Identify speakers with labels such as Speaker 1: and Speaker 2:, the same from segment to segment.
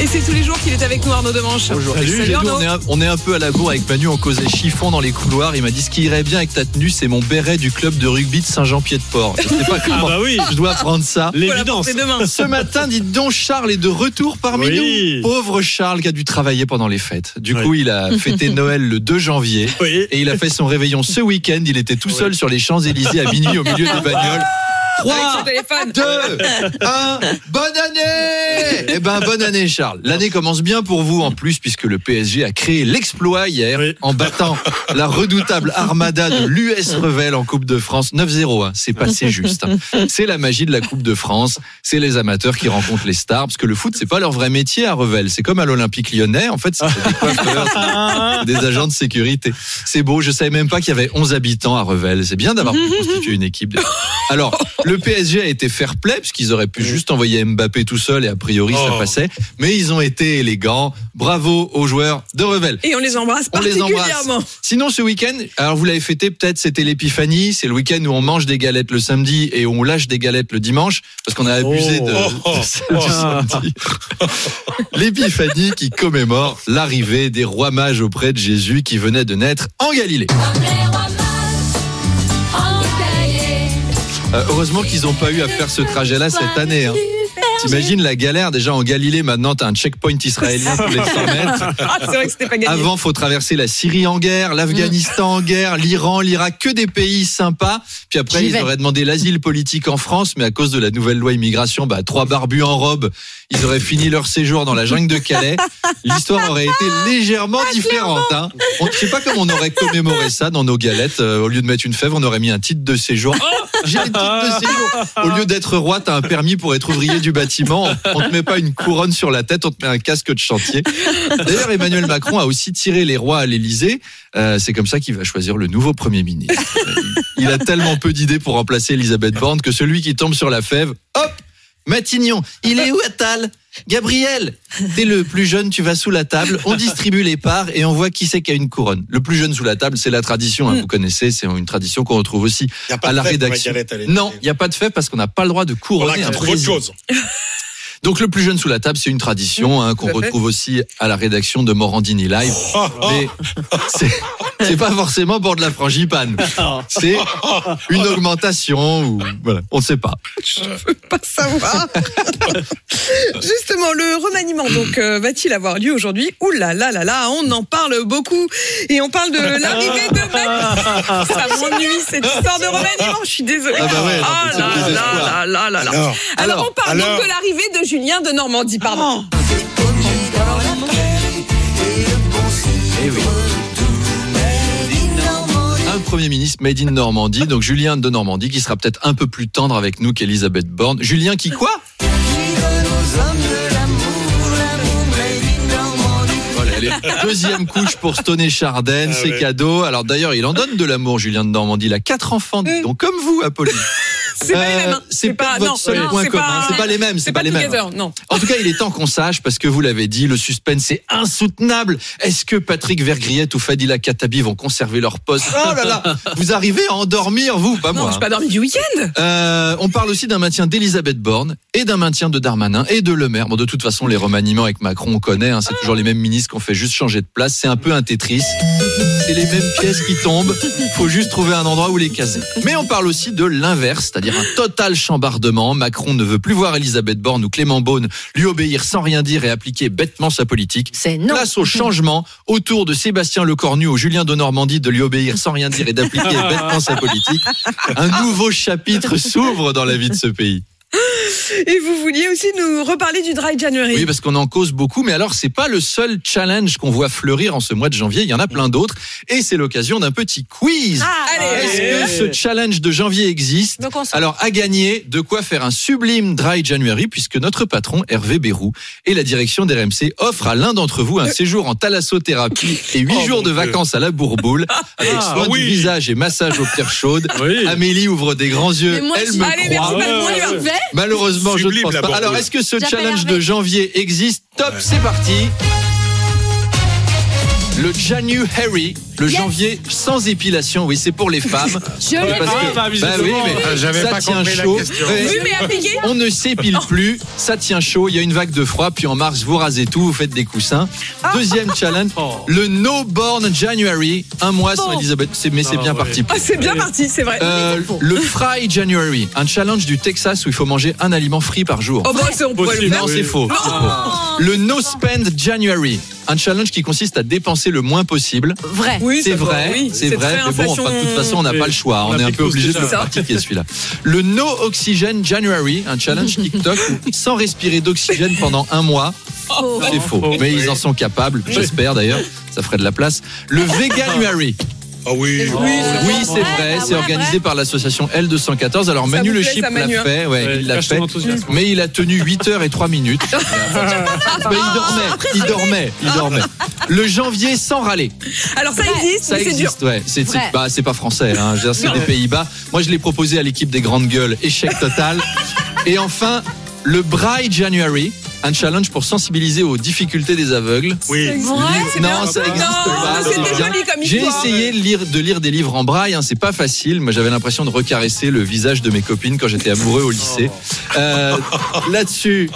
Speaker 1: Et c'est tous les jours qu'il est avec nous, Arnaud Demanche.
Speaker 2: Bonjour.
Speaker 1: Salut,
Speaker 2: Salut,
Speaker 1: Arnaud.
Speaker 2: on, est un, on est un peu à la bourre avec Manu, on causait chiffon dans les couloirs. Il m'a dit ce qui irait bien avec ta tenue, c'est mon béret du club de rugby de Saint-Jean-Pied-de-Port. Je sais pas comment
Speaker 3: bah oui.
Speaker 2: je dois prendre ça.
Speaker 3: L'évidence.
Speaker 1: demain.
Speaker 2: Ce matin, dites donc, Charles est de retour parmi
Speaker 3: Oui.
Speaker 2: nous. Pauvre Charles qui a dû travailler pendant les fêtes. Du
Speaker 3: Oui.
Speaker 2: coup, il a fêté Noël le 2 janvier.
Speaker 3: Oui.
Speaker 2: Et il a fait son réveillon ce week-end. Il était tout seul sur les Champs-Élysées à minuit au milieu des bagnoles.
Speaker 1: Avec
Speaker 2: 3,
Speaker 1: son téléphone.
Speaker 2: 2, 1, bonne année Eh ben bonne année Charles. L'année commence bien pour vous en plus puisque le PSG a créé l'exploit hier
Speaker 3: Oui.
Speaker 2: en battant la redoutable armada de l'US Revel en Coupe de France 9-0. hein. C'est passé juste. C'est la magie de la Coupe de France. C'est les amateurs qui rencontrent les stars parce que le foot c'est pas leur vrai métier à Revel. C'est comme à l'Olympique Lyonnais. En fait, c'est des des agents de sécurité. C'est beau. Je savais même pas qu'il y avait 11 habitants à Revel. C'est bien d'avoir pu constituer une équipe. Alors, le PSG a été fair play puisqu'ils auraient pu juste envoyer Mbappé tout seul et a priori ça
Speaker 3: Oh.
Speaker 2: passait. Mais ils ont été élégants. Bravo aux joueurs de Revel.
Speaker 1: Et on les embrasse
Speaker 2: On les embrasse.
Speaker 1: particulièrement.
Speaker 2: Sinon, ce week-end, alors vous l'avez fêté peut-être, c'était l'épiphanie. C'est le week-end où on mange des galettes le samedi et où on lâche des galettes le dimanche parce qu'on a abusé de,
Speaker 3: Oh.
Speaker 2: de samedi. L'épiphanie qui commémore l'arrivée des rois mages auprès de Jésus qui venait de naître en Galilée. Euh, heureusement qu'ils n'ont pas eu à faire ce trajet-là cette année. Hein. T'imagines la galère déjà en Galilée. Maintenant, t'as un checkpoint israélien tous les 100 mètres.
Speaker 1: Ah, c'est vrai que c'était pas gagné.
Speaker 2: Avant, faut traverser la Syrie en guerre, l'Afghanistan en guerre, l'Iran, l'Irak, que des pays sympas. Puis après,
Speaker 4: J'y
Speaker 2: ils
Speaker 4: vais.
Speaker 2: auraient demandé l'asile politique en France, mais à cause de la nouvelle loi immigration, bah, trois barbus en robe, ils auraient fini leur séjour dans la jungle de Calais. L'histoire aurait été légèrement différente. Hein. On, je sais pas comment on aurait commémoré ça dans nos galettes. Euh, au lieu de mettre une fève, on aurait mis un titre de séjour. J'ai un titre de séjour. Au lieu d'être roi, t'as un permis pour être ouvrier du bâtiment. On te met pas une couronne sur la tête, on te met un casque de chantier. D'ailleurs, Emmanuel Macron a aussi tiré les rois à l'Élysée. Euh, c'est comme ça qu'il va choisir le nouveau Premier ministre. Il a tellement peu d'idées pour remplacer Elisabeth Borne que celui qui tombe sur la fève, hop, Matignon. Il est où Attal? Gabriel, t'es le plus jeune, tu vas sous la table, on distribue les parts et on voit qui c'est qui a une couronne. Le plus jeune sous la table, c'est la tradition, hein, vous connaissez, c'est une tradition qu'on retrouve aussi
Speaker 3: Y a pas
Speaker 2: à la
Speaker 3: fête pour la
Speaker 2: rédaction.
Speaker 3: galette à l'Élysée.
Speaker 2: Non, il n'y a pas de fève parce qu'on n'a pas le droit de
Speaker 3: Voilà,
Speaker 2: couronner un président. Donc le plus jeune sous la table, c'est une tradition hein, qu'on retrouve aussi à la rédaction de Morandini Live.
Speaker 3: Oh, oh.
Speaker 2: Mais c'est c'est pas forcément pour de la frangipane. C'est une augmentation ou voilà, on ne sait pas.
Speaker 1: pas savoir. Justement, le remaniement donc euh, va-t-il avoir lieu aujourd'hui Ouh là là là là, on en parle beaucoup et on parle de l'arrivée de. Ça m'ennuie cette histoire de remaniement. Je suis désolée.
Speaker 2: Ah bah ouais, non,
Speaker 1: Ah là
Speaker 2: le
Speaker 1: là
Speaker 2: désespoir.
Speaker 1: là là là là.
Speaker 3: Alors,
Speaker 1: Alors,
Speaker 2: Alors,
Speaker 1: on parle
Speaker 3: alors.
Speaker 1: donc de l'arrivée de Julien de Normandie, pardon.
Speaker 2: Eh oui. Un Premier ministre made in Normandie, donc Julien de Normandie, qui sera peut-être un peu plus tendre avec nous qu'Elisabeth Borne. Julien qui quoi? Deuxième couche pour Stone Chardin,
Speaker 3: Ah
Speaker 2: c'est
Speaker 3: ouais.
Speaker 2: cadeau. Alors d'ailleurs, il en donne de l'amour, Julien de Normandie. Il a quatre enfants, dis donc comme vous, Apolline.
Speaker 1: C'est pas les mêmes.
Speaker 2: C'est pas
Speaker 1: non,
Speaker 2: votre seul
Speaker 1: non,
Speaker 2: point
Speaker 1: c'est
Speaker 2: commun.
Speaker 1: pas-
Speaker 2: C'est pas les mêmes.
Speaker 1: C'est pas
Speaker 2: les mêmes.
Speaker 1: non.
Speaker 2: En tout cas, il est temps qu'on sache, parce que vous l'avez dit, le suspense est insoutenable. Est-ce que Patrick Vergriette ou Fadila Katabi vont conserver leur poste? Oh là là Vous arrivez à endormir, vous, pas
Speaker 1: Non,
Speaker 2: moi.
Speaker 1: je pas dormi du week-end.
Speaker 2: Euh, on parle aussi d'un maintien d'Elisabeth Borne et d'un maintien de Darmanin et de Le Maire. Bon, de toute façon, les remaniements avec Macron, on connaît. hein, c'est toujours les mêmes ministres qu'on fait juste changer de place. C'est un peu un Tetris. C'est les mêmes pièces qui tombent. Faut juste trouver un endroit où les caser. Mais on parle aussi de l'inverse, c'est-à-dire un total chambardement. Macron ne veut plus voir Elisabeth Borne ou Clément Beaune lui obéir sans rien dire et appliquer bêtement sa politique.
Speaker 4: C'est non.
Speaker 2: Place au changement autour de Sébastien Lecornu ou Julien de Normandie de lui obéir sans rien dire et d'appliquer bêtement sa politique. Un nouveau chapitre s'ouvre dans la vie de ce pays.
Speaker 1: Et vous vouliez aussi nous reparler du Dry January.
Speaker 2: Oui, parce qu'on en cause beaucoup, mais alors c'est pas le seul challenge qu'on voit fleurir en ce mois de janvier. Il y en a plein d'autres, et c'est l'occasion d'un petit quiz.
Speaker 1: Allez,
Speaker 2: Est-ce que ce challenge de janvier existe
Speaker 4: Donc on s'en-
Speaker 2: Alors, à gagner, de quoi faire un sublime dry January, puisque notre patron, Hervé Bérou, et la direction d'RMC offrent à l'un d'entre vous un séjour en thalassothérapie et huit
Speaker 3: Oh,
Speaker 2: jours de
Speaker 3: Dieu.
Speaker 2: vacances à la Bourboule, avec
Speaker 3: Ah,
Speaker 2: soin
Speaker 3: oui.
Speaker 2: du visage et massage aux pierres chaudes.
Speaker 3: Oui.
Speaker 2: Amélie ouvre des grands yeux,
Speaker 4: Mais moi,
Speaker 2: elle
Speaker 4: je-
Speaker 2: me
Speaker 1: Allez,
Speaker 2: croit.
Speaker 1: merci,
Speaker 3: Ouais,
Speaker 1: Manon, on y va.
Speaker 3: ouais, ouais.
Speaker 2: Malheureusement, je ne pense pas. Alors, est-ce que ce challenge de janvier existe Top,
Speaker 3: Ouais.
Speaker 2: c'est parti. Le January, le
Speaker 4: Yes.
Speaker 2: janvier sans épilation. Oui, c'est pour les femmes.
Speaker 4: Je l'ai
Speaker 2: que-
Speaker 3: bah,
Speaker 2: bah oui, mais
Speaker 5: Ah, j'avais
Speaker 2: ça
Speaker 5: pas
Speaker 2: tient
Speaker 5: compris la
Speaker 2: chaud.
Speaker 5: question.
Speaker 2: Ouais.
Speaker 1: Oui, mais appliqué?
Speaker 2: On ne s'épile plus, ça tient chaud, il y a une vague de froid, puis en mars, vous rasez tout, vous faites des coussins. Deuxième challenge,
Speaker 3: Oh.
Speaker 2: le No Born January, un mois sans. Elisabeth, c'est- mais c'est
Speaker 3: Ah,
Speaker 2: bien
Speaker 3: ouais.
Speaker 2: parti.
Speaker 1: Ah, c'est bien parti, c'est vrai.
Speaker 2: Euh, le Fry January, un challenge du Texas où il faut manger un aliment frit par jour.
Speaker 1: Oh, bah, on le faire.
Speaker 2: Non, c'est faux. c'est faux. Le No Spend January, un challenge qui consiste à dépenser le moins possible.
Speaker 4: Vrai.
Speaker 1: Oui,
Speaker 2: C'est vrai,
Speaker 1: oui,
Speaker 2: c'est vrai, mais bon, enfin, de toute façon, on n'a pas le choix.
Speaker 3: On
Speaker 2: On est un peu obligé de le pratiquer celui-là. Le No Oxygen January, un challenge TikTok où, sans respirer d'oxygène pendant un mois.
Speaker 4: Faux.
Speaker 2: C'est faux,
Speaker 3: Faux.
Speaker 2: mais ils en sont capables, j'espère d'ailleurs. Ça ferait de la place. Le Veganuary.
Speaker 5: Ah oui.
Speaker 1: Oui,
Speaker 2: Oui, c'est vrai,
Speaker 4: ah
Speaker 2: c'est
Speaker 4: ouais,
Speaker 2: organisé par l'association L214. Alors
Speaker 1: Ça
Speaker 2: Manu Le Chip l'a
Speaker 1: hein
Speaker 2: fait, ouais,
Speaker 3: Ouais,
Speaker 2: il l'a fait. Mais il a tenu 8 heures et 3 minutes. Mais il dormait, il dormait, il dormait. Le janvier sans râler.
Speaker 1: Alors, ça existe,
Speaker 2: Ça existe, ouais. C'est bah, c'est pas français, hein. C'est des Pays-Bas. Moi, je l'ai proposé à l'équipe des grandes gueules. Échec total. Et enfin, le Braille January, un challenge pour sensibiliser aux difficultés des aveugles.
Speaker 5: Oui.
Speaker 4: Vrai.
Speaker 2: Non, ça existe
Speaker 1: Non,
Speaker 2: pas.
Speaker 1: c'était
Speaker 2: c'est bien.
Speaker 1: joli comme
Speaker 2: J'ai essayé de lire, de lire des livres en braille, hein, c'est pas facile. Moi, j'avais l'impression de recaresser le visage de mes copines quand j'étais amoureux au lycée. Euh, Là-dessus,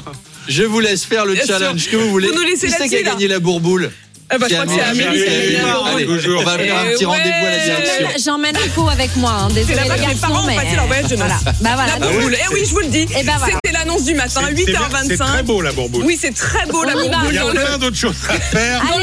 Speaker 2: je vous laisse faire le
Speaker 1: Bien sûr.
Speaker 2: challenge que vous voulez.
Speaker 1: Vous nous laissez
Speaker 2: Qui c'est qui a gagné la bourboule?
Speaker 1: Ah, bah, je crois que c'est
Speaker 2: Amélie.
Speaker 5: Allez.
Speaker 2: On va faire un
Speaker 1: Eh
Speaker 2: petit
Speaker 1: ouais.
Speaker 2: rendez-vous à la direction.
Speaker 4: J'emmène un pot avec moi. Hein. Désolé, les
Speaker 1: que mes
Speaker 4: garçons,
Speaker 1: parents ont
Speaker 4: mais,
Speaker 1: passé leur voyage de noces.
Speaker 4: Voilà. Bah voilà.
Speaker 1: La bourboule. Eh oui, je vous le dis.
Speaker 4: Eh ben voilà.
Speaker 1: C'était l'annonce du matin,
Speaker 5: C'est- c'est bien- C'est très
Speaker 1: 8h25.
Speaker 5: beau la bourboule.
Speaker 1: Oui, c'est très beau la bourboule
Speaker 5: Il y a plein d'autres choses à faire.